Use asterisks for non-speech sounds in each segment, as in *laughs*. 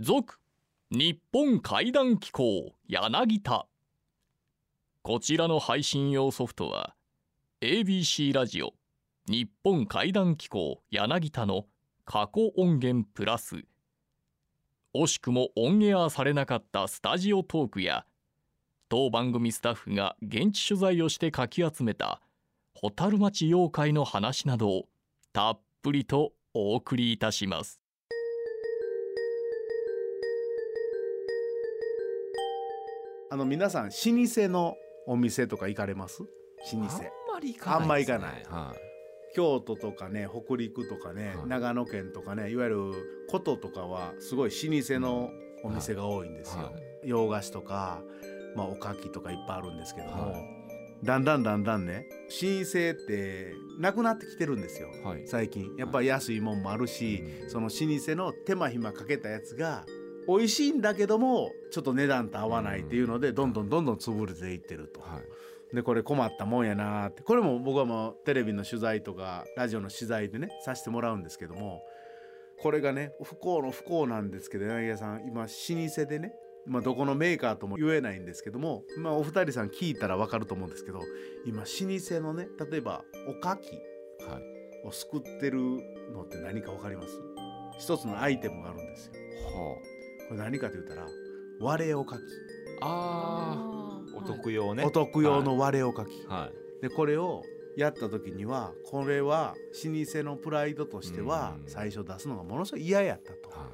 続日本怪談機構柳田。こちらの配信用ソフトは ABC ラジオ日本怪談機構柳田の過去音源プラス。惜しくもオンエアされなかったスタジオトークや当番組スタッフが現地取材をしてかき集めた蛍町妖怪の話などをたっぷりとお送りいたします。あの皆さん老舗のお店とか行かれます？老舗。あんまり行かないね、あんま行かない。はい。京都とかね北陸とかね、はい。長野県とかねいわゆる古都とかはすごい老舗のお店が多いんですよ、はい。洋菓子とか、まあ、おかきとかいっぱいあるんですけども、はだんだんだんだんね老舗ってなくなってきてるんですよはい。最近。やっぱ安いもんもあるし、うん。その老舗の手間暇かけたやつが美味しいんだけどもちょっと値段と合わないっていうので、どんどんどんどん潰れていってると。はい。でこれ困ったもんやなーって。これも僕はもうテレビの取材とかラジオの取材でねさせてもらうんですけどもこれがね不幸の不幸なんですけど柳家さん今老舗でねまあ、どこのメーカーとも言えないんですけども、まあ、お二人さん聞いたら分かると思うんですけど今老舗のね例えばおかきはい。を作ってるのって何か分かります？一つのアイテムがあるんですよ。はこれ何かと言ったら割れおかき、ああー。お得用ね。お得用の割れおかき。はい。でこれをやった時にはこれは老舗のプライドとしてはうん。最初出すのがものすごい嫌やったと。は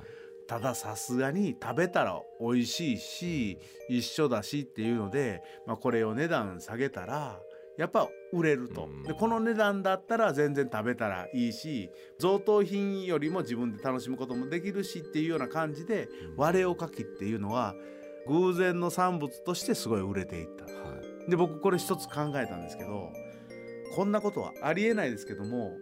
たださすがに食べたら美味しいし一緒だしっていうので、まあ、これを値段下げたらやっぱ売れると。うん。でこの値段だったら全然食べたらいいし贈答品よりも自分で楽しむこともできるしっていうような感じで割れおかきっていうのは偶然の産物としてすごい売れていった。いはい。で僕これ一つ考えたんですけどこんなことはありえないですけども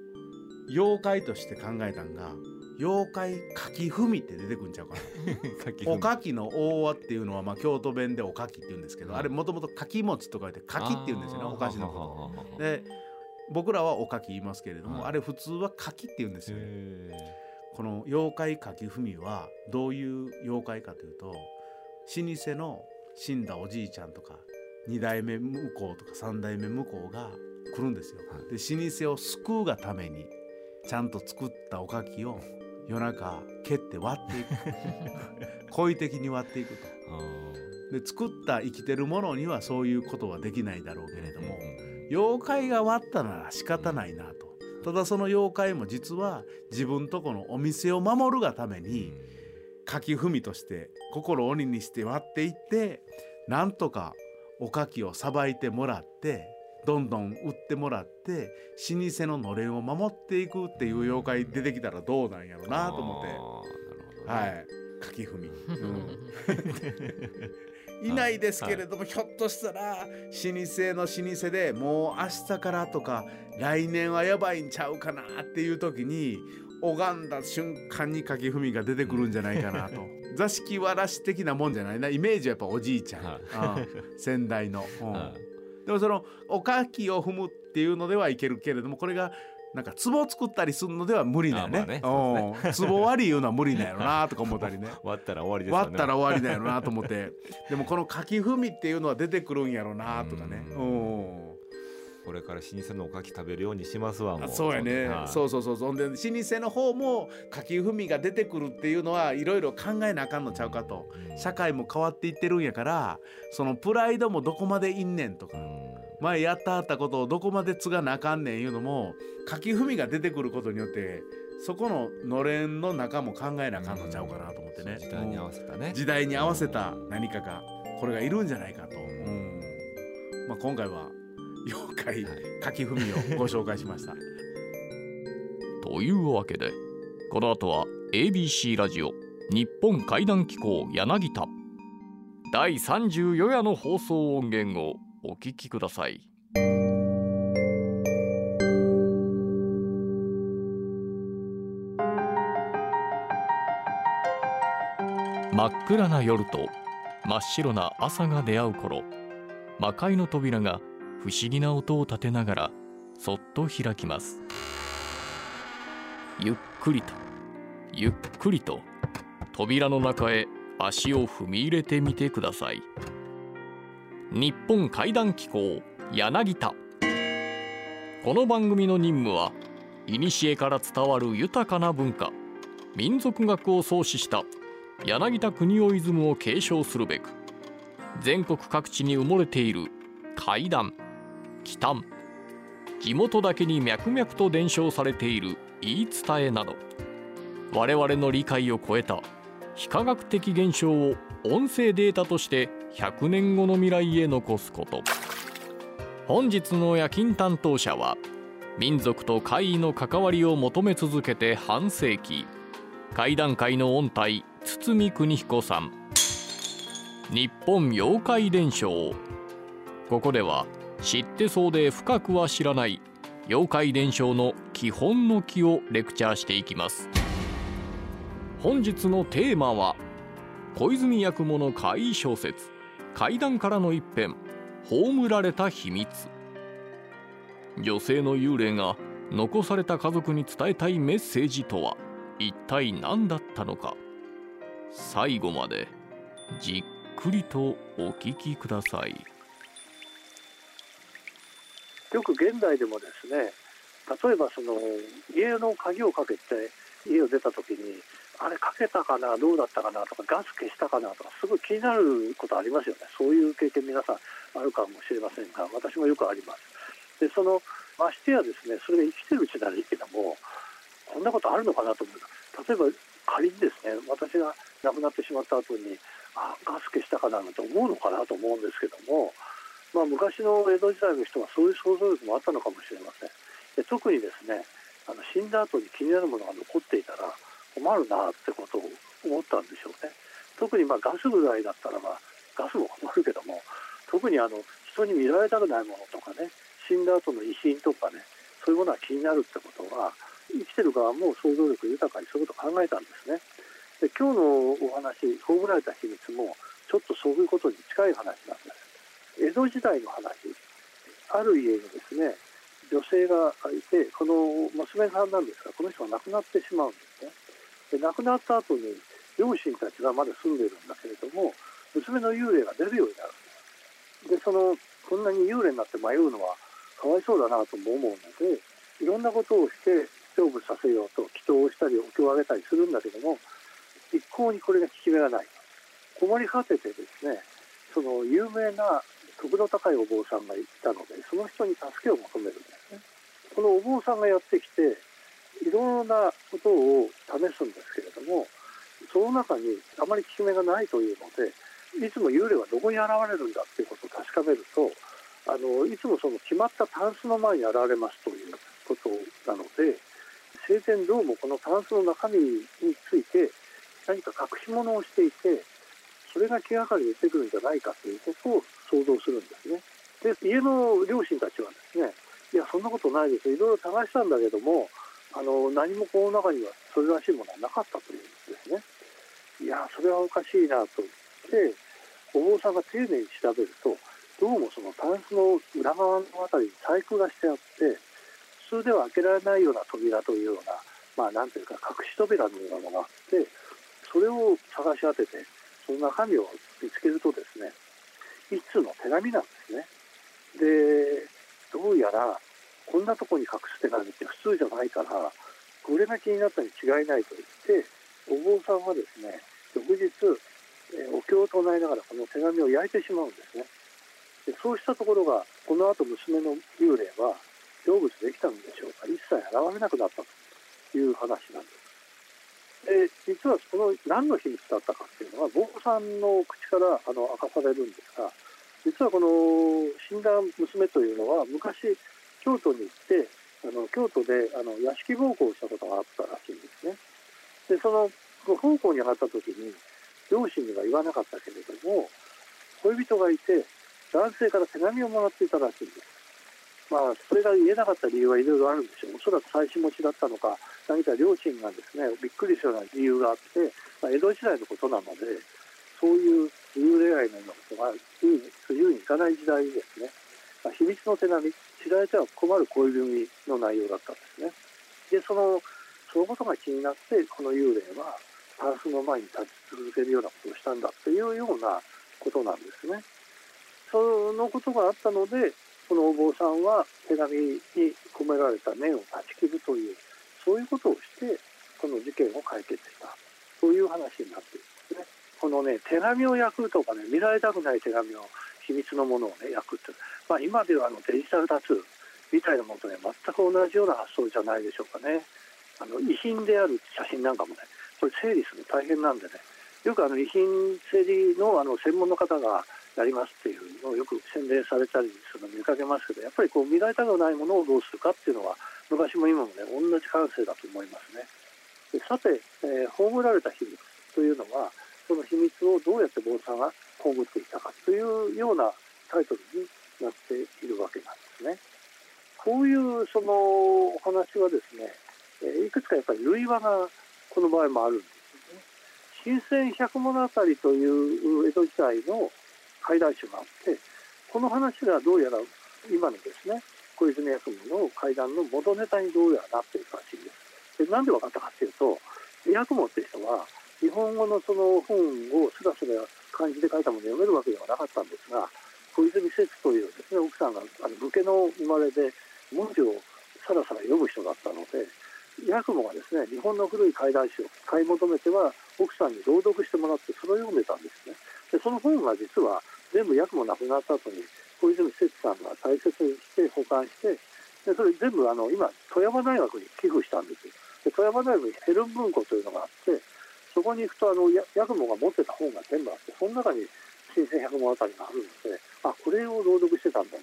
妖怪として考えたんが妖怪かき踏みって出てくるんちゃうかな。*laughs* おかきの大輪っていうのはまあ京都弁でおかきって言うんですけど、はいあれもともとかき餅とか言ってかきって言うんですよね。お菓子のこと。で僕らはおかき言いますけれども、はい。あれ普通はかきって言うんですよこの妖怪かき踏みはどういう妖怪かというと老舗の死んだおじいちゃんとか2代目向こうとか3代目向こうが来るんですよ。はい。で老舗を救うがためにちゃんと作ったおかきを夜中蹴って割っていく *laughs* 故意的に割っていくと。で作った生きてるものにはそういうことはできないだろうけれども、妖怪が割ったなら仕方ないなと。ただその妖怪も実は自分とこのお店を守るがために、かき踏みとして心を鬼にして割っていってなんとかおかきをさばいてもらってどんどん売ってもらって老舗ののれんを守っていくっていう妖怪出てきたらどうなんやろうなと思って。はい。かき踏み、うん、*laughs* いないですけれども、ひょっとしたら老舗の老舗でもう明日からとか来年はやばいんちゃうかなっていう時に拝んだ瞬間にかき踏みが出てくるんじゃないかなと。*laughs* 座敷わらし的なもんじゃないな。イメージはやっぱおじいちゃん、はい。うん。先代の、うん。はいでもそのおかきを踏むっていうのではいけるけれどもこれがなんか壺作ったりするのでは無理だよね。ね壺割りいうのは無理だよなとか思ったりね。*laughs* 割ったら終わりですよね割ったら終わりだよなと思って。でもこのかき踏みっていうのは出てくるんやろなとかね。ううんこれから老舗のおかき食べるようにしますわもあそうやね、はい。そうそうそうそんで老舗の方もかき踏みが出てくるっていうのはいろいろ考えなあかんのちゃうかと。うん。社会も変わっていってるんやからそのプライドもどこまでいんねんとか。うん。前やったはったことをどこまで継がなあかんねんいうのも書き踏みが出てくることによってそこののれんの中も考えなあかんのちゃうかなと思ってね、時代に合わせたね。うん。時代に合わせた何かがこれがいるんじゃないかと、まあ、今回は妖怪はい。書き踏みをご紹介しました。*laughs* というわけでこの後は ABC ラジオ日本怪談機構柳田。第34夜の放送音源をお聞きください。真っ暗な夜と真っ白な朝が出会う頃魔界の扉が不思議な音を立てながらそっと開きます。ゆっくりとゆっくりと扉の中へ足を踏み入れてみてください。日本怪談機構柳田。この番組の任務は古から伝わる豊かな文化民族学を創始した柳田国夫イズムを継承するべく全国各地に埋もれている怪談。奇談地元だけに脈々と伝承されている言い伝えなど。我々の理解を超えた非科学的現象を音声データとして100年後の未来へ残すこと。本日の夜勤担当者は民族と怪異の関わりを求め続けて半世紀。怪談界の音体堤邦彦さん。日本妖怪伝承。ここでは知ってそうで深くは知らない妖怪伝承の基本の木をレクチャーしていきます。本日のテーマは小泉八雲の怪異小説怪談からの一編葬られた秘密。女性の幽霊が残された家族に伝えたいメッセージとは一体何だったのか。最後までじっくりとお聞きください。よく現代でもですね例えばその家の鍵をかけて家を出た時にあれかけたかなどうだったかなとかガス消したかなとかすごい気になることありますよね。そういう経験皆さんあるかもしれませんが私もよくあります。でそのましてやですねそれが生きてるうちならいいけどもこんなことあるのかなと思う。例えば仮にですね私が亡くなってしまった後にあガス消したかななんて思うのかなと思うんですけども、まあ、昔の江戸時代の人はそういう想像力もあったのかもしれません。で特にですねあの死んだ後に気になるものが残っていたら困るなってことを思ったんでしょうね。特にまあガスぐらいだったらまあガスも困るけども特にあの人に見られたくないものとかね死んだ後の遺品とかねそういうものは気になるってことは生きてる側も想像力豊かにそういうことを考えたんですね。で今日のお話葬られた秘密もちょっとそういうことに近い話なんです。江戸時代の話。ある家にですね女性がいてこの娘さんなんですがこの人が亡くなってしまうんですね。で亡くなった後に両親たちがまだ住んでるんだけれども娘の幽霊が出るようになるんです。でそのこんなに幽霊になって迷うのはかわいそうだなとも思うのでいろんなことをして成仏させようと祈祷をしたりお経をあげたりするんだけども一向にこれが効き目がない。困り果ててですねその有名な徳の高いお坊さんがいたのでその人に助けを求めるんですね。このお坊さんがやってきていろんなことを試すんですけれどもその中にあまり効き目がないというのでいつも幽霊はどこに現れるんだっていうことを確かめるとあのいつもその決まったタンスの前に現れますということなので生前どうもこのタンスの中身について何か隠し物をしていてそれが気がかりで出てくるんじゃないかということを想像するんですね。で家の両親たちはですねいやそんなことないですいろいろ探したんだけどもあの何もこの中にはそれらしいものはなかったというんですね。いやそれはおかしいなと言ってお坊さんが丁寧に調べるとどうもそのタンスの裏側のあたりに細工がしてあって普通では開けられないような扉というようなまあなんていうか隠し扉のようなものがあってそれを探し当ててその中身を見つけるとですね一通の手紙なんですね。でどうやらこんなとこに隠す手紙って普通じゃないからこれが気になったに違いないと言ってお坊さんはですね翌日、えお経を唱えながらこの手紙を焼いてしまうんですね。でそうしたところがこの後娘の幽霊は成仏できたのでしょうか。一切現れなくなったという話なんです。で実はその何の秘密だったかっていうのは坊さんの口からあの明かされるんですが実はこの死んだ娘というのは昔京都に行ってあの京都であの屋敷奉公をしたことがあったらしいんですね。でその奉公に上がった時に両親には言わなかったけれども恋人がいて男性から手紙をもらっていたらしいんです。まあ、それが言えなかった理由はいろいろあるんでしょう。おそらく妻子持ちだったのか、何か両親がですね、びっくりするような理由があって、まあ、江戸時代のことなので、そういう幽霊愛のようなことが言うにいかない時代にですね、まあ、秘密の手紙、知られては困る恋文の内容だったんですね。で、その、そのことが気になって、この幽霊はタンスの前に立ち続けるようなことをしたんだというようなことなんですね。そのことがあったのでこのお坊さんは手紙に込められた念を断ち切るというそういうことをしてこの事件を解決したという話になっているんですね。このね手紙を焼くとかね見られたくない手紙を秘密のものをね焼くって、まあ、今ではあのデジタルタトゥーみたいなものとね全く同じような発想じゃないでしょうかね。あの遺品である写真なんかもねこれ整理するの大変なんでねよくあの遺品整理のあの専門の方がやりますっていうのをよく宣伝されたりするの見かけますけどやっぱりこう見られたくないものをどうするかっていうのは昔も今もね同じ感性だと思いますね。でさて、えー、葬られた秘密というのはその秘密をどうやって坊さんが葬っていたかというようなタイトルになっているわけなんですね。こういうそのお話はですね、えいくつかやっぱり類話がこの場合もあるんですよね。新鮮百物語という江戸時代の解談集があってこの話がどうやら今のですね小泉八雲の会談の元ネタにどうやらなっているらしいんです。でなんで分かったかっていうと八雲って人は日本語のその本をすらすら漢字で書いたものを読めるわけではなかったんですが小泉節というですね奥さんがあの武家の生まれで文字をさらさら読む人だったので八雲がですね日本の古い怪談集を買い求めては奥さんに朗読してもらってそれを読んでたんですね。でその本が実は全部役もなくなった後に小泉節さんが大切にして保管してでそれ全部あの今富山大学に寄付したんですで富山大学にヘルン文庫というのがあってそこに行くとあの八雲が持ってた本が全部あってその中に新鮮百物語があるのであこれを朗読してたんだ。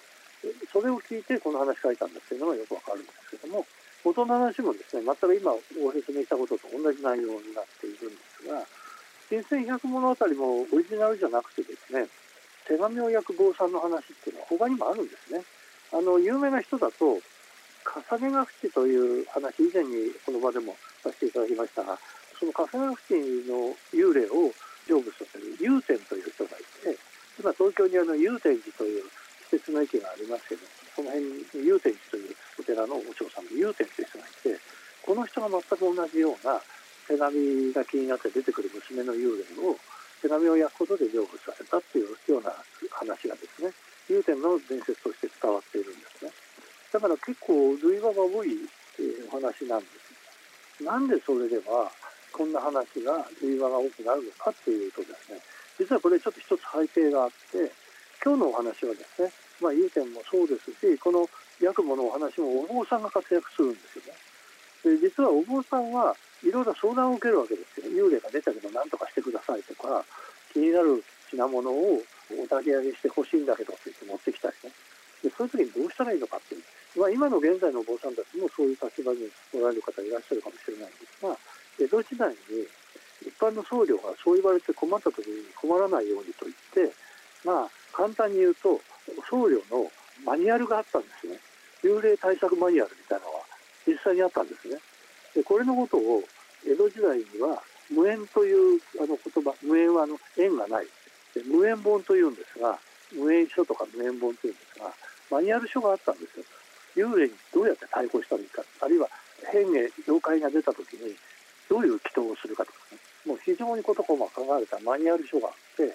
それを聞いてこの話書いたんだっていうのがよくわかるんですけども元の話もですね全く今ご説明したことと同じ内容になっているんですが新鮮百物語もオリジナルじゃなくてですね手紙を焼く坊さんの話っていうのは他にもあるんですね。あの有名な人だと重ねが淵という話以前にこの場でもさせていただきましたがその重ねが淵の幽霊を成仏させる祐天という人がいて今東京にあの祐天寺という施設の駅がありますけどその辺に祐天寺というお寺のお嬢さんの祐天という人がいてこの人が全く同じような手紙が気になって出てくる娘の幽霊を手紙を焼くことで成仏させたっていうような話がですね祐天の伝説として伝わっているんですね。だから結構類話が多い、えお話なんです。なんでそれではこんな話が類話が多くなるのかっていうとですね実はこれちょっと一つ背景があって今日のお話はですねまあ祐天もそうですしこの八雲のお話もお坊さんが活躍するんですよね。で実はお坊さんはいろいろ相談を受けるわけですよ。幽霊が出たけど何とかしてくださいとか気になる品物をお焚き上げしてほしいんだけどって言って持ってきたりね。でそういう時にどうしたらいいのかっていう、まあ、今の現在のお坊さんたちもそういう立場におられる方いらっしゃるかもしれないんですが江戸時代に一般の僧侶がそう言われて困った時に困らないようにと言ってまあ簡単に言うと僧侶のマニュアルがあったんですね。幽霊対策マニュアルみたいなのは実際にあったんですね。でこれのことを江戸時代には無縁というあの言葉無縁はあの縁がない。で無縁本というんですが無縁書とか無縁本というんですがマニュアル書があったんですよ。幽霊にどうやって対抗したらいいかあるいは変化妖怪が出た時にどういう祈祷をするかとかね。もう非常に事細かく書かれたマニュアル書があって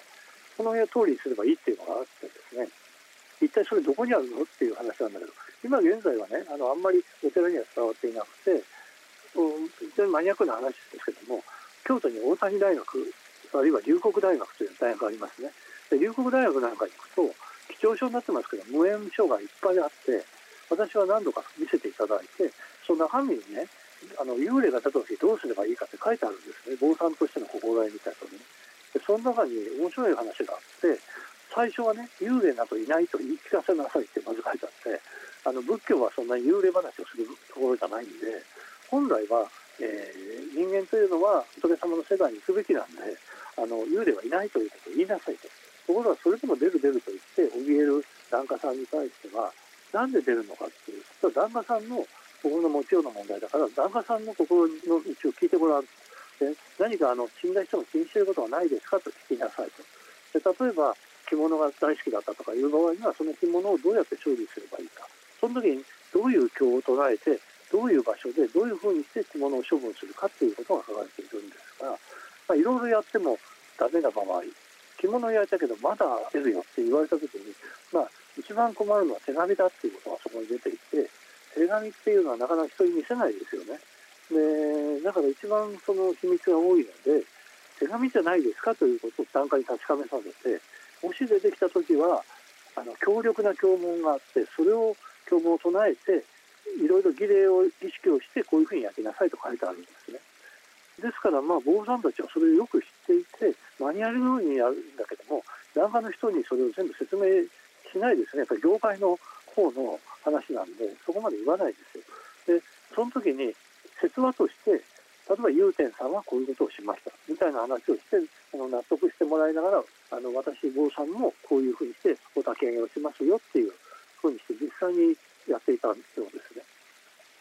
その辺を通りにすればいいっていうのがあってですね。一体それどこにあるの？っていう話なんだけど今現在はねあのあんまりお寺には伝わっていなくて非常にマニアックな話ですけども京都に大谷大学あるいは龍谷大学という大学がありますね。で龍谷大学なんかに行くと貴重書になってますけど無縁書がいっぱいあって私は何度か見せていただいてその中身にねあの幽霊が出た時どうすればいいかって書いてあるんですね。坊さんとしての心得みたいなのねでその中に面白い話があって最初はね幽霊などいないと言い聞かせなさいってまず書いてあってあの仏教はそんなに幽霊話をするところじゃないんで本来は、えー、人間というのは仏様の世界に行くべきなんであの幽霊はいないということを言いなさいと。ところがそれでも出る出ると言って怯える檀家さんに対してはなんで出るのかっていうと檀家さんの心の持ちようの問題だから檀家さんの心の道を聞いてごらんで何かあの死んだ人が気にしてることはないですか？と聞きなさいと。で例えば着物が大好きだったとかいう場合にはその着物をどうやって処理すればいいか。その時にどういう経を唱えてどういう場所でどういうふうにして着物を処分するかっていうことが書かれているんですがまあ、いろいろやってもダメな場合着物を焼いたけどまだ出るよって言われた時に、まあ、一番困るのは手紙だっていうことがそこに出ていて手紙っていうのはなかなか人に見せないですよね。でだから一番その秘密が多いので手紙じゃないですかということを段階に確かめさせてもし出てきた時はあの強力な教文があってそれを教文を唱えていろいろ儀礼を儀式をしてこういうふうに焼きなさいと書いてあるんですね。ですからまあ坊さんたちはそれをよく知っていてマニュアルのようにやるんだけども檀家の人にそれを全部説明しないですねやっぱり業界の方の話なんでそこまで言わないですよ。でその時に説話として例えば祐天さんはこういうことをしましたみたいな話をしてあの納得してもらいながらあの私坊さんもこういうふうにしてお焚き上げをしますよっていうふうにして実際にやっていたよですね。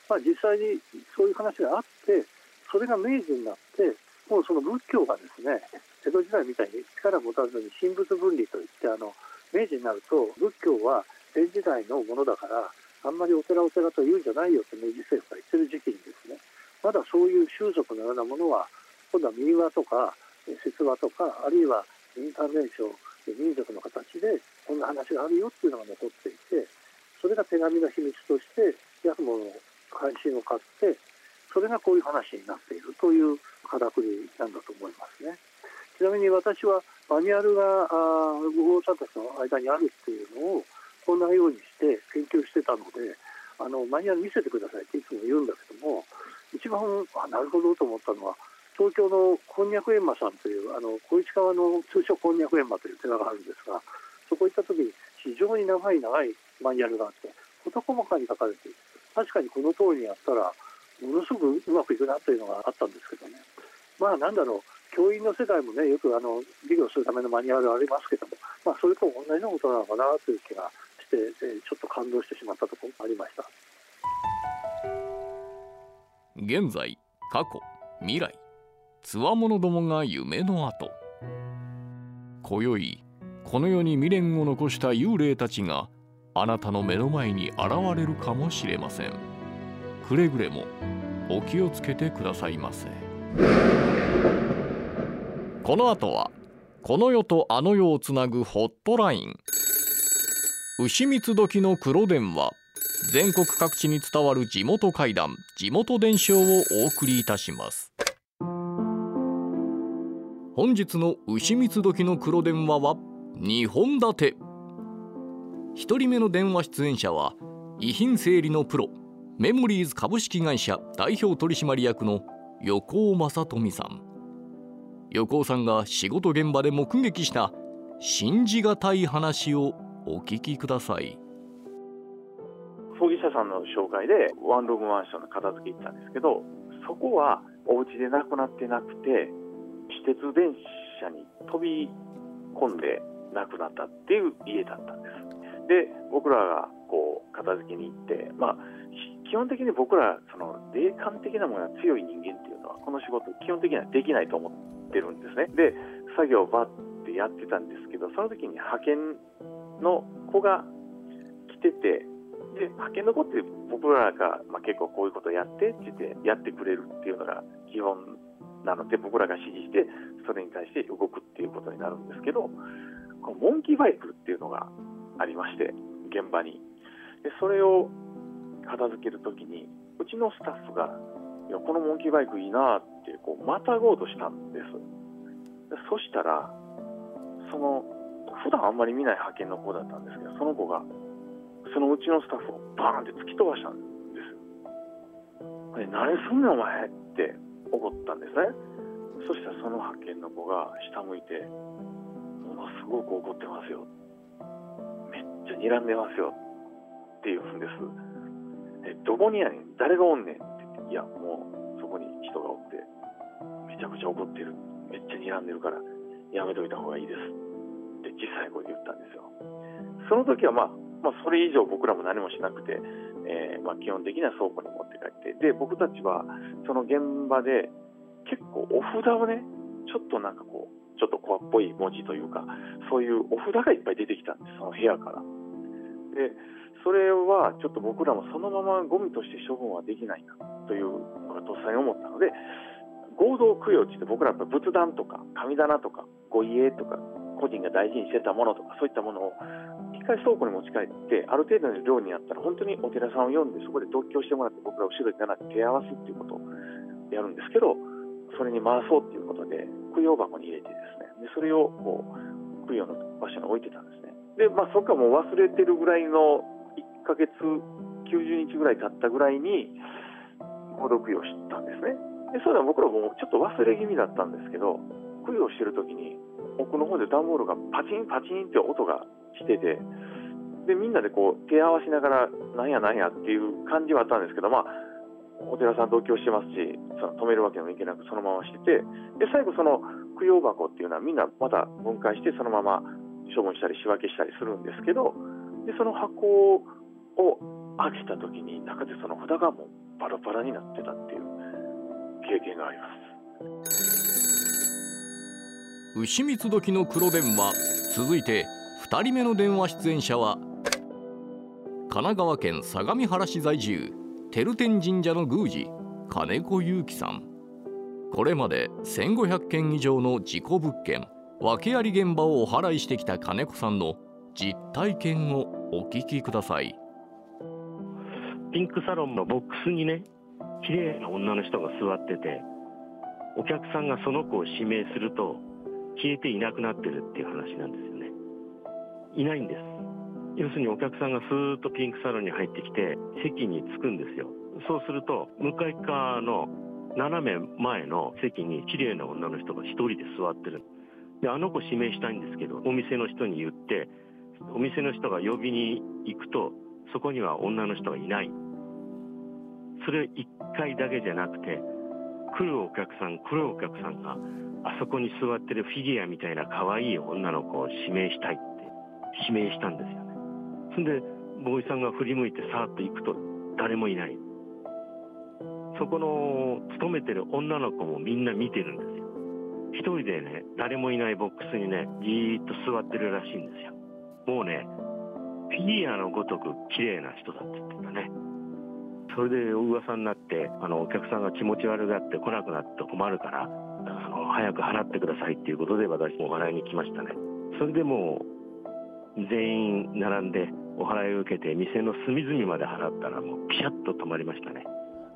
まあ、実際にそういう話があってそれが明治になってもうその仏教がですね江戸時代みたいに力を持たずに神仏分離といってあの明治になると仏教は明治時代のものだからあんまりお寺お寺と言うんじゃないよって明治政府が言ってる時期にですねまだそういう習俗のようなものは今度は民話とか説話とかあるいはインターネーション民族の形でこんな話があるよっていうのが残っていてそれが手紙の秘密としてヤクモの関心を買ってそれがこういう話になっているというからくりなんだと思いますね。ちなみに私はマニュアルがごさんたちの間にあるっていうのをこんなようにして研究してたのであのマニュアル見せてくださいっていつも言うんだけども一番あなるほどと思ったのは東京のこんにゃく閻魔さんというあの小市川の通称こんにゃく閻魔という寺があるんですがそこ行った時に非常に長い長いマニュアルがあって事細かに書かれている。確かにこの通りにやったらものすごくうまくいくなというのがあったんですけどね。まあなんだろう教員の世界もねよくあの授業するためのマニュアルありますけども、まあ、それと同じようなことなのかなという気がして、えちょっと感動してしまったところもありました。現在過去未来つわものどもが夢の後。今宵この世に未練を残した幽霊たちがあなたの目の前に現れるかもしれません。くれぐれもお気をつけてくださいませ。この後はこの世とあの世をつなぐホットライン。牛蜜時の黒電話。全国各地に伝わる地元怪談。地元伝承をお送りいたします。本日の牛蜜時の黒電話は2本立て。1人目の電話出演者は遺品整理のプロメモリーズ株式会社代表取締役の横尾正富さん。横尾さんが仕事現場で目撃した信じがたい話をお聞きください。葬儀社さんの紹介でワンルームマンションの片付け行ったんですけどそこはお家で亡くなってなくて私鉄電車に飛び込んで亡くなったっていう家だったんです。で僕らがこう片付けに行って、まあ、基本的に僕らその霊感的なものが強い人間っていうのはこの仕事基本的にはできないと思ってるんですね。で作業をバッてやってたんですけどその時に派遣の子が来ててで派遣の子って僕らが、まあ、結構こういうことやってって言ってやってくれるっていうのが基本なので僕らが指示してそれに対して動くっていうことになるんですけどこのモンキーバイクっていうのがありまして現場に。でそれを片付けるときにうちのスタッフがいやこのモンキーバイクいいなってこうまたごうとしたんです。でそしたらその普段あんまり見ない派遣の子だったんですけどその子がそのうちのスタッフをバーンって突き飛ばしたんです。で何すんねんお前って怒ったんですね。そしたらその派遣の子が下向いてものすごく怒ってますよ。ちゃ睨んでますよって言うんです。え、どこにやねん？誰がおんねんってって、いや、もうそこに人がおって、めちゃくちゃ怒ってる。めっちゃ睨んでるから、やめといた方がいいです。って小さい声で言ったんですよ。その時はまあ、まあ、それ以上僕らも何もしなくて、えー、まあ、基本的には倉庫に持って帰って、で、僕たちはその現場で結構お札をね、ちょっとなんかこう、ちょっと怖っぽい文字というか、そういうお札がいっぱい出てきたんです、その部屋から。で、それはちょっと僕らもそのままゴミとして処分はできないなというのがとっさに思ったので、合同供養って言って僕らやっぱ仏壇とか神棚とかご家とか個人が大事にしてたものとかそういったものを一回倉庫に持ち帰ってある程度の量になったら本当にお寺さんを呼んでそこで独協してもらって僕ら後ろに並んで手合わすっていうことをやるんですけどそれに回そうっていうことで供養箱に入れてですねでそれをこう供養の場所に置いてたんです。でまあそっかもう忘れてるぐらいの1ヶ月90日ぐらい経ったぐらいに合同供養したんですね。でそれは僕らもちょっと忘れ気味だったんですけど供養してる時に奥の方で段ボールがパチンパチンって音がしててでみんなでこう手合わしながらなんやなんやっていう感じはあったんですけどまあお寺さん同居してますしその止めるわけにもいけなくそのまましててで最後その供養箱っていうのはみんなまた分解してそのまま処分したり仕分けしたりするんですけどでその箱を開けた時に中でその札がもうバラバラになってたっていう経験があります。牛三つ時の黒電話続いて2人目の電話出演者は神奈川県相模原市在住照天神社の宮司金子祐樹さん。これまで1500件以上の事故物件。訳あり現場をお祓いしてきた金子さんの実体験をお聞きください。ピンクサロンのボックスにね綺麗な女の人が座っててお客さんがその子を指名すると消えていなくなってるっていう話なんですよね。いないんです。要するにお客さんがスーッとピンクサロンに入ってきて席に着くんですよ。そうすると向かい側の斜め前の席に綺麗な女の人が一人で座ってる。であの子指名したいんですけどお店の人に言ってお店の人が呼びに行くとそこには女の人がいない。それ1回だけじゃなくて来るお客さん来るお客さんがあそこに座ってるフィギュアみたいな可愛い女の子を指名したいって指名したんですよね。そんでボーイさんが振り向いてさーっと行くと誰もいない。そこの勤めてる女の子もみんな見てるんです。一人でね誰もいないボックスにねじーっと座ってるらしいんですよ。もうねフィギュアのごとく綺麗な人だって言ってたね。それで噂になってあのお客さんが気持ち悪がって来なくなって困るからあの早く払ってくださいっていうことで私もお払いに来ましたね。それでもう全員並んでお払いを受けて店の隅々まで払ったらもうピシャッと止まりましたね。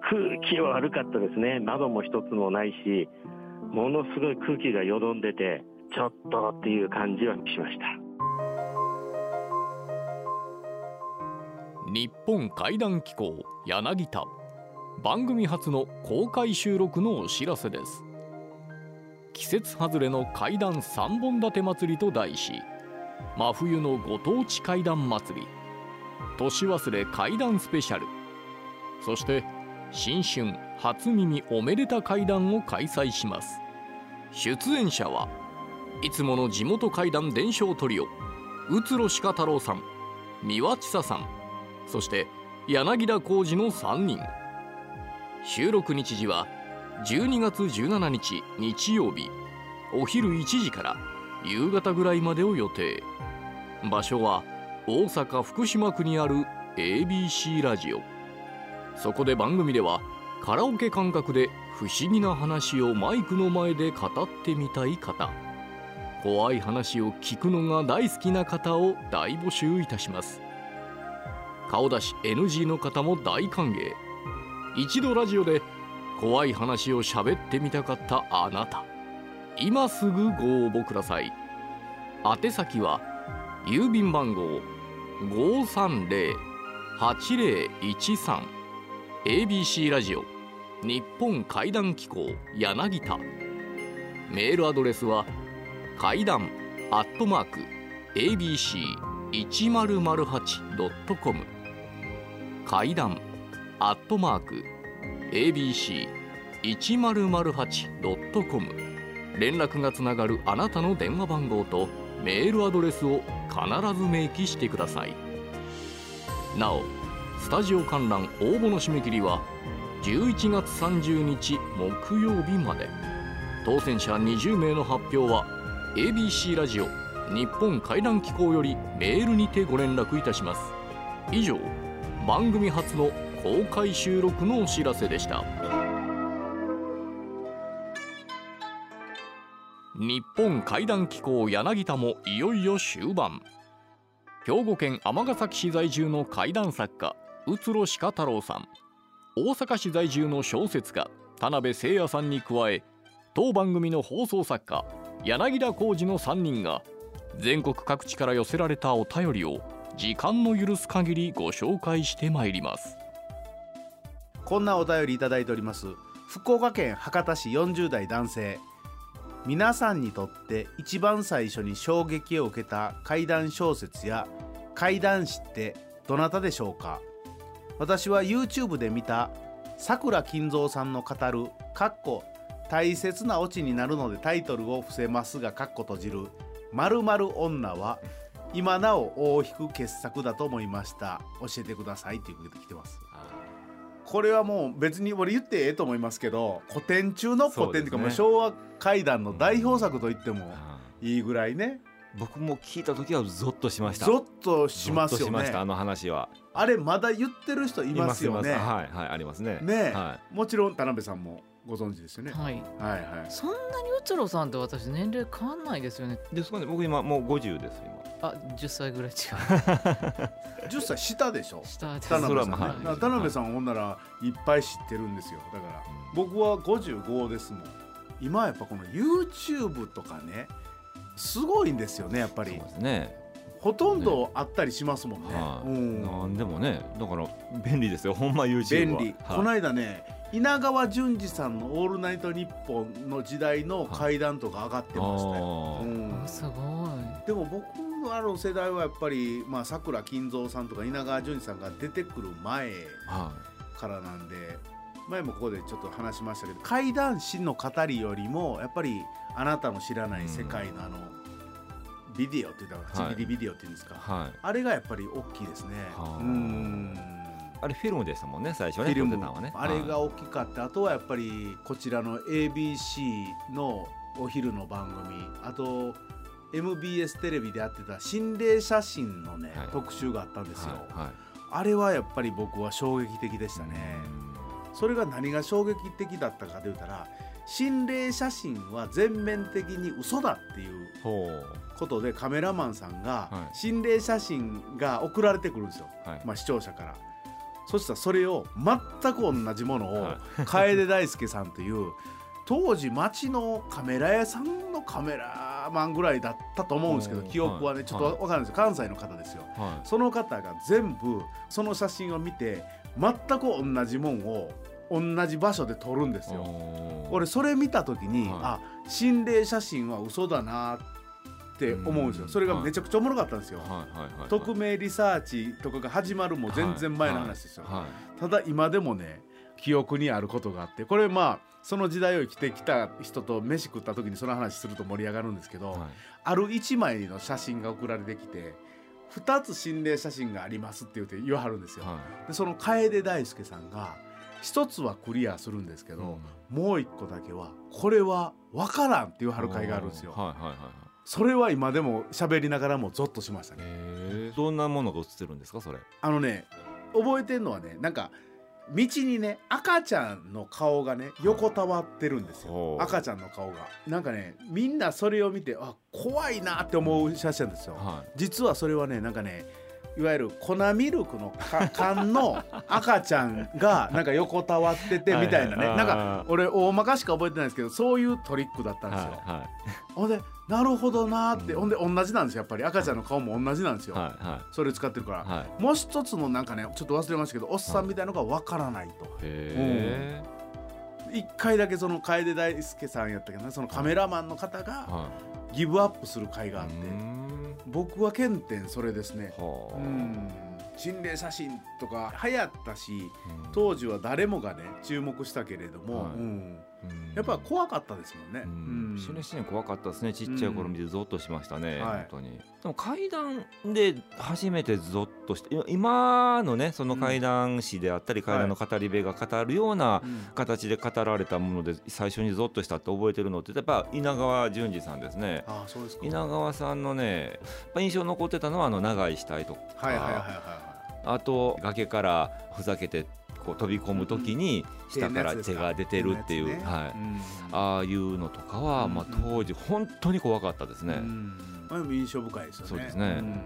空気は悪かったですね。窓も一つもないしものすごい空気がよどんでてちょっとっていう感じはしました。日本怪談機構柳田。番組初の公開収録のお知らせです。季節外れの怪談3本立て祭りと題し真冬のご当地怪談祭り。年忘れ怪談スペシャル。そして新春初耳おめでた怪談を開催します。出演者はいつもの地元怪談伝承トリオ宇津呂鹿太郎さん三輪千佐さんそして柳田浩二の3人。収録日時は12月17日日曜日。お昼1時から夕方ぐらいまでを予定。場所は大阪福島区にある ABC ラジオ。そこで番組ではカラオケ感覚で不思議な話をマイクの前で語ってみたい方。怖い話を聞くのが大好きな方を大募集いたします。顔出し NG の方も大歓迎。一度ラジオで怖い話を喋ってみたかったあなた。今すぐご応募ください。宛先は郵便番号530-8013 ABC ラジオ日本怪談機構柳田。メールアドレスは怪談アットマーク ABC1008.com 階段アットマーク ABC1008.com 連絡がつながるあなたの電話番号とメールアドレスを必ず明記してください。なおスタジオ観覧応募の締め切りは11月30日木曜日まで。当選者20名の発表は ABC ラジオ日本怪談機構よりメールにてご連絡いたします。以上番組初の公開収録のお知らせでした。日本怪談機構柳田もいよいよ終盤。兵庫県尼崎市在住の怪談作家宇津呂鹿太郎さん。大阪市在住の小説家田辺誠也さんに加え当番組の放送作家柳田浩二の3人が全国各地から寄せられたお便りを時間の許す限りご紹介してまいります。こんなお便りいただいております。福岡県博多市40代男性。皆さんにとって一番最初に衝撃を受けた怪談小説や怪談師ってどなたでしょうか？私は YouTube で見たさくら金蔵さんの語る「かっこ大切なオチになるのでタイトルを伏せますがかっこ閉じる「まる女」は今なお大引く傑作だと思いました。教えてくださいということで来てます。これはもう別に俺言ってええと思いますけど古典中の古典っていうか昭和怪談の代表作と言ってもいいぐらいね僕も聞いた時はゾッとしました。ゾッとしますよね。ゾッとしましたあの話は。あれまだ言ってる人いますよね。いますはいはいありますね。ねえ。はもちろん田辺さんもご存知ですよね。はい。はいはい。そんなにうつろさんって私年齢変わんないですよね。いですかね僕今もう50です今。あ10歳ぐらい違う。*laughs* 10歳下でしょ？下です。田辺さん、それはまあだから田辺さんほんならいっぱい知ってるんですよ。だから僕は55ですもん。今やっぱこの YouTube とかねすごいんですよねやっぱり。そうですね。ほとんどあったりしますもんね。はい。うん。なんでもねだから便利ですよほんま YouTube は。便利、はい。この間ね稲川淳二さんの「オールナイトニッポン」の時代の怪談とか上がってましたよ、うん。あすごい。でも僕らの世代はやっぱりまあさくら金蔵さんとか稲川淳二さんが出てくる前はからなんで前もここでちょっと話しましたけど怪談師の語りよりもやっぱりあなたの知らない世界のあの、ビデオって言ったらはい。8ミリビデオっていうんですか、いはい。あれがやっぱり大きいですね。はあ。うん。あれフィルムでしたもんね最初ねフィルム。ね。あれが大きかった。あとはやっぱりこちらの ABC のお昼の番組。あと MBS テレビでやってた心霊写真のね、はい。特集があったんですよ、はいはい。あれはやっぱり僕は衝撃的でしたね、それが何が衝撃的だったかと言ったら心霊写真は全面的に嘘だっていうことでカメラマンさんがはい。心霊写真が送られてくるんですよ、はい。まあ、視聴者から。そしたらそれを全く同じものをは楓大輔さんという当時町のカメラ屋さんのカメラマンぐらいだったと思うんですけど記憶はねはい。ちょっとわかんないですよ。関西の方ですよ。はその方が全部その写真を見て全く同じもんを同じ場所で撮るんですいよ。俺それ見た時に、はいあ心霊写真は嘘だなって思うんですよ。うんそれがめちゃくちゃおもろかったんですよ。はいはいはいはい匿名リサーチとかが始まるも全然前の話ですよ。はいただ今でもね記憶にあることがあってこれまあその時代を生きてきた人と飯食った時にその話すると盛り上がるんですけど、はいある1枚の写真が送られてきて2つ心霊写真がありますって言って言わはるんですよ。はいでその楓大輔さんが一つはクリアするんですけど、もう一個だけはこれは分からんって言わはる回があるんですよ。はいはいはいはい。それは今でも喋りながらもゾッとしましたね。どんなものが映ってるんですかそれ？あのね覚えてんのはねなんか道にね赤ちゃんの顔がね横たわってるんですよ。ほう。赤ちゃんの顔が。なんかねみんなそれを見てあ怖いなって思う写真ですよ。は実はそれはねなんかねいわゆる粉ミルクのか缶の *laughs* 赤ちゃんがなんか横たわっててみたいなね。はいなんか俺大まかしか覚えてないんですけどそういうトリックだったんいですよ、はほんでなるほどなーって、うん。ほんで同じなんですよやっぱり。赤ちゃんの顔も同じなんですよ、い。はい。はそれ使ってるから、いはい。もう一つのなんかねちょっと忘れましたけどおっさんみたいのがわからないと。へえ一回だけその楓大輔さんやったけどねそのカメラマンの方がはギブアップする回いがあって。うーん僕は原点それですね。はあ。うん。心霊写真とか流行ったしうん。当時は誰もがね注目したけれども、はい。うん。うんやっぱ怖かったですもんね。うん。うん。心霊写真怖かったですね。ちっちゃい頃見てゾッとしましたね、はい。本当に。でも怪談で初めてゾッとしてい今のねその怪談師であったり、怪談の語り部が語るようなうん。形で語られたもので最初にゾッとしたって覚えてるのってやっぱ稲川淳二さんですね。ああそうですか。稲川さんのね印象に残ってたのはあの長い死体とか、はいはいはいはいはあと崖からふざけてこう飛び込む時に下から手が出てるっていう、はい、うん。ああいうのとかは、まあ、うん当時本当に怖かったですね。うん。まあでも印象深いですよね。そうですね。ん。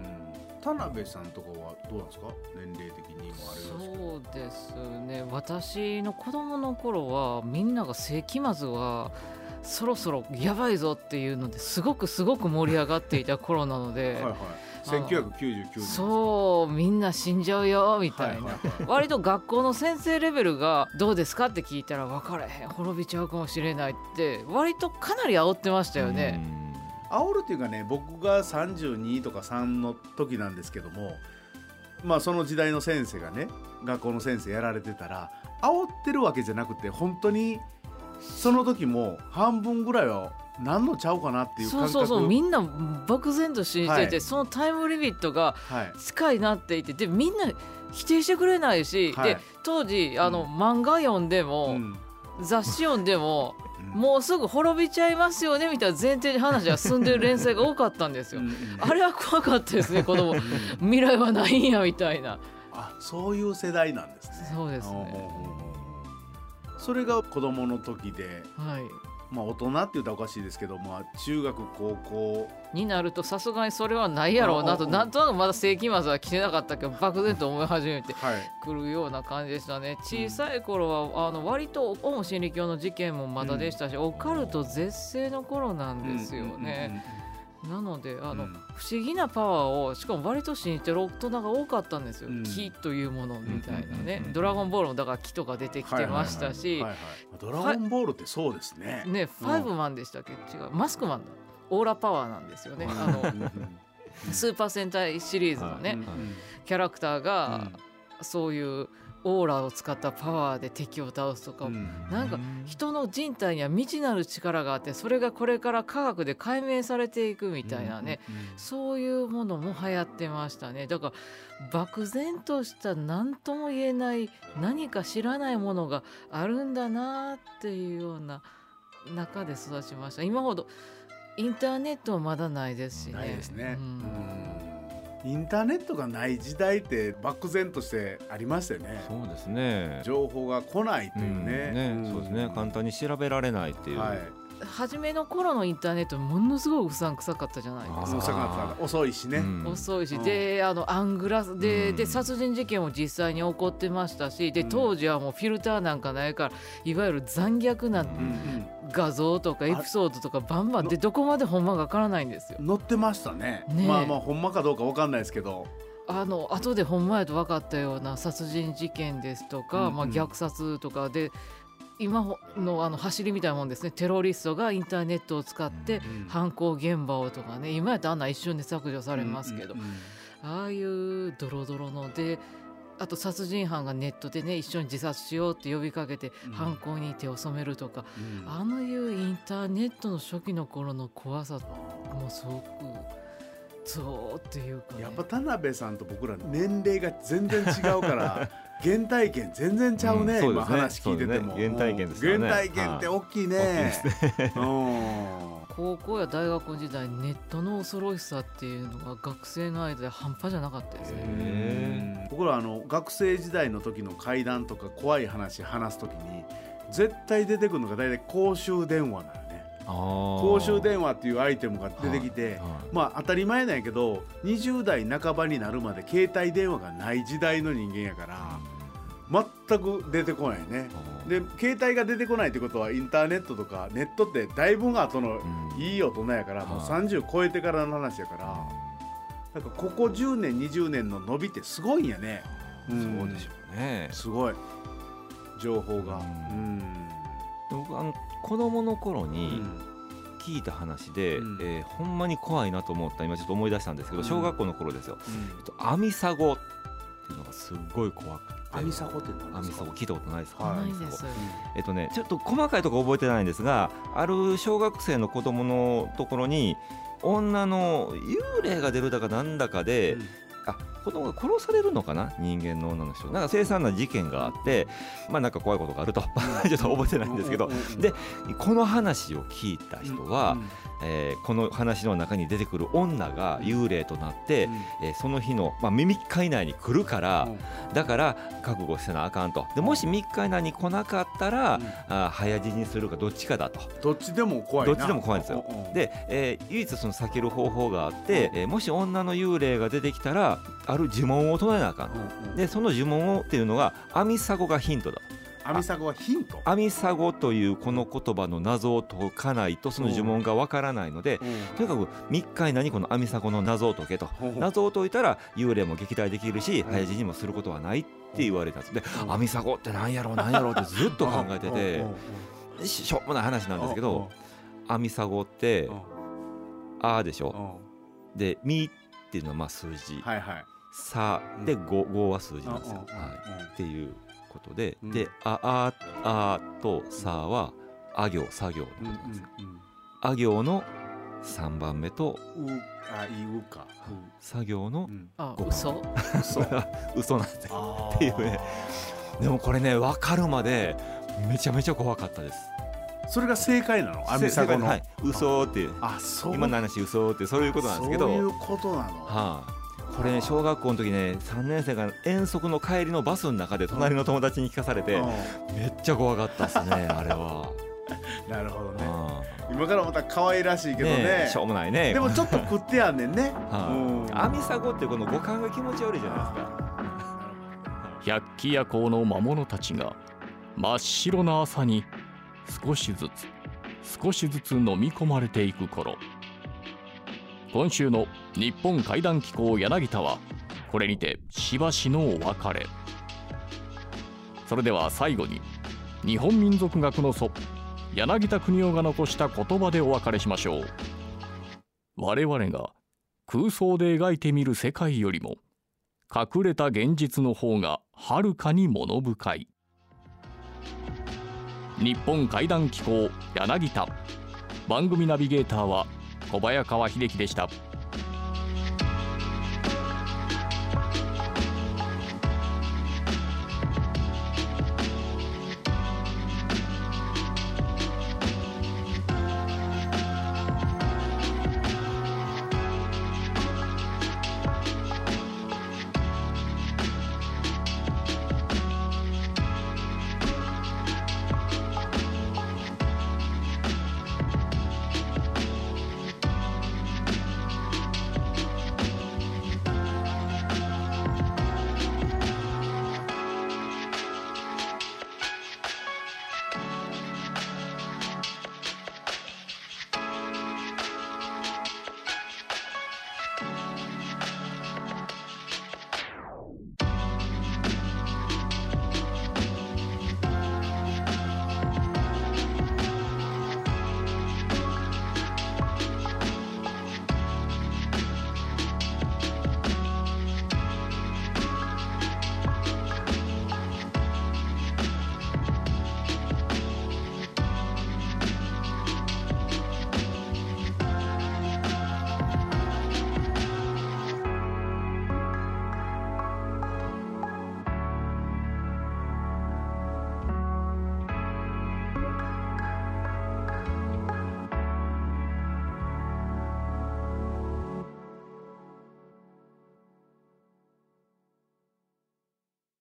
田辺さんとかはどうなんですか？年齢的にもあれそうですね。私の子供の頃はみんなが世紀末はそろそろやばいぞっていうのですごくすごく盛り上がっていた頃なのではいはい。1999年そうみんな死んじゃうよみたいな、*laughs* 割と学校の先生レベルがどうですかって聞いたら分からへん。滅びちゃうかもしれないって割とかなり煽ってましたよね。煽るっていうかね僕が32とか3の時なんですけどもまあその時代の先生がね学校の先生やられてたら煽ってるわけじゃなくて本当にその時も半分ぐらいは何のちゃうかなっていう感覚そうそうそうみんな漠然と信じてて、はい。そのタイムリミットがはい。近いなっていてでみんな否定してくれないし、はい。で当時あの、漫画読んでも、うん。雑誌読んでもうん。もうすぐ滅びちゃいますよねみたいな前提で話が進んでる連載が多かったんですよ。うん。うんあれは怖かったですね *laughs* 子供。うん未来はないんやみたいな。あそういう世代なんですね。そうですねそれが子供の時で、はい。まあ大人って言ったらおかしいですけど、まあ中学高校になるとさすがにそれはないやろうなとなんとなくまだ世紀末は来てなかったけど漠然と思い始めてはい。くるような感じでしたね。小さい頃はあの割とオウム真理教の事件もまだでしたし、オカルト絶世の頃なんですよね、なのであの、うん。不思議なパワーをしかも割と信じてる大人が多かったんですよ、うん。木というものみたいなね、うんうんうんうんドラゴンボールもだから木とか出てきてましたし、ドラゴンボールってそうですね。ねファイブマンでしたっけ？違う。マスクマンだオーラパワーなんですよね。あのスーパー戦隊シリーズのね、うん。キャラクターがそういうオーラを使ったパワーで敵を倒すとか、うん。なんか人の人体には未知なる力があってそれがこれから科学で解明されていくみたいなね、そういうものも流行ってましたね。だから漠然とした何とも言えない何か知らないものがあるんだなっていうような中で育ちました。今ほどインターネットはまだないですしね。ないですね、うん。うんインターネットがない時代って漠然としてありましたよねそうですね。情報が来ないといううんね,、ねそうですね。簡単に調べられないっていう。はい初めの頃のインターネットものすごくうさんくさかったじゃないですか。遅いしね、うん。遅いし、うん。であのアングラで,、うん。で殺人事件も実際に起こってましたしでうん。当時はもうフィルターなんかないからいわゆる残虐な画像とかエピソードとかバンバンでどこまでほんまかわからないんですよ。載ってましたね。ねえ。まあまあほんまかどうかわかんないですけど。あの後でほんまやと分かったような殺人事件ですとか、うん。まあ、虐殺とかで今のあの走りみたいなもんですね。テロリストがインターネットを使ってうん犯行現場をとかね。今やったらあんな一瞬で削除されますけど、ああいうドロドロのであと殺人犯がネットでね一緒に自殺しようって呼びかけてうん。犯行に手を染めるとか、うん。あのいうインターネットの初期の頃の怖さもすごくゾーっていうか、ね、やっぱ田辺さんと僕ら年齢が全然違うから *laughs* 原体験全然ちゃうね、今うんそうですね。話聞いてても、ね。原体験ですよね。原体験って大きいね、大きいうん。高校や大学時代ネットの恐ろしさっていうのが学生の間で半端じゃなかったですね。へ僕らあの学生時代の時の怪談とか怖い話話す時に絶対出てくるのが大体公衆電話なのね。公公衆電話っていうアイテムが出てきて、まあ当たり前なんやけど20代半ばになるまで携帯電話がない時代の人間やから全く出てこないね。で携帯が出てこないってことはインターネットとかネットってだいぶ後のいい大人やからもうはい30超えてからの話やから。なんかここ10年20年の伸びってすごいんやね。そうでしょうね。すごい。情報が。ううん。僕あの子供の頃うにん。聞いた話で、うん。えーほんまに怖いなと思った。今ちょっと思い出したんですけどうん。小学校の頃ですよ、えっとアミサゴっていうのがすっごい怖くて。アミサゴって何アミですか？サゴ聞いたことないですか、はい。ないです。えっとねちょっと細かいところ覚えてないんですがある小学生の子供のところに女の幽霊が出るだかなんだかで、あ子供が殺されるのかな？人間の女の人なんか凄惨な事件があってまあなんか怖いことがあると。*laughs* ちょっと覚えてないんですけど。でこの話を聞いた人は、えーこの話の中に出てくる女が幽霊となって、えーその日の、まあ、3日以内に来るから、だから覚悟せなあかんと。でもし3日以内に来なかったら、あー早死にするかどっちかだと。どっちでも怖いな。どっちでも怖いんですよ。で、えー唯一その避ける方法があって、えーもし女の幽霊が出てきたらある呪文を唱えなあかん。とうんうん。でその呪文をっていうのがアミサゴがヒントだ。アミサゴはヒント。アミサゴというこの言葉の謎を解かないとその呪文がわからないので、とにかく3日以内にこのアミサゴの謎を解けと。うん謎を解いたら幽霊も撃退できるしうん。早死にもすることはないって言われたんです。でうん。アミサゴって何やろう何やろうってずっと考えて *laughs* うんてうん。ししょうもない話なんですけうんどアミサゴってうん「あ」でしょ。うん。で「み」っていうのはまあ数字。はいはい「さ」で「ご」ごは数字なんですよ。はい。っていうことで、うん。で「あ」あ「あ」と「さ」は「あ行」作業うんうんなんですよ。あ行の3番目とうあいうか。作業のうん。あご嘘そう嘘。*laughs* なんですよ。っていうね。でもこれね分かるまでめちゃめちゃ怖かったです。それが正解なの？アミサゴの。はい、嘘ってあそう。今の話嘘ってそういうことなんですけど。そういうことなの。はい、これね小学校の時ね3年生が遠足の帰りのバスの中で隣の友達に聞かされてうめっちゃ怖かったですね *laughs* あれは。んなるほどね。あ今からまた可愛らしいけどね。ねしょうもないね。でもちょっと食ってやんねんね。はい、アミサゴってこの五感が気持ち悪いじゃないですか。*laughs* 百鬼夜行の魔物たちが真っ白な朝に少しずつ少しずつ飲み込まれていく頃今週の日本怪談機構柳田はこれにてしばしのお別れ。それでは最後に日本民族学の祖柳田国夫が残した言葉でお別れしましょう。我々が空想で描いてみる世界よりも隠れた現実の方がはるかに物深い。日本怪談機構柳田。番組ナビゲーターは小早川秀樹でした。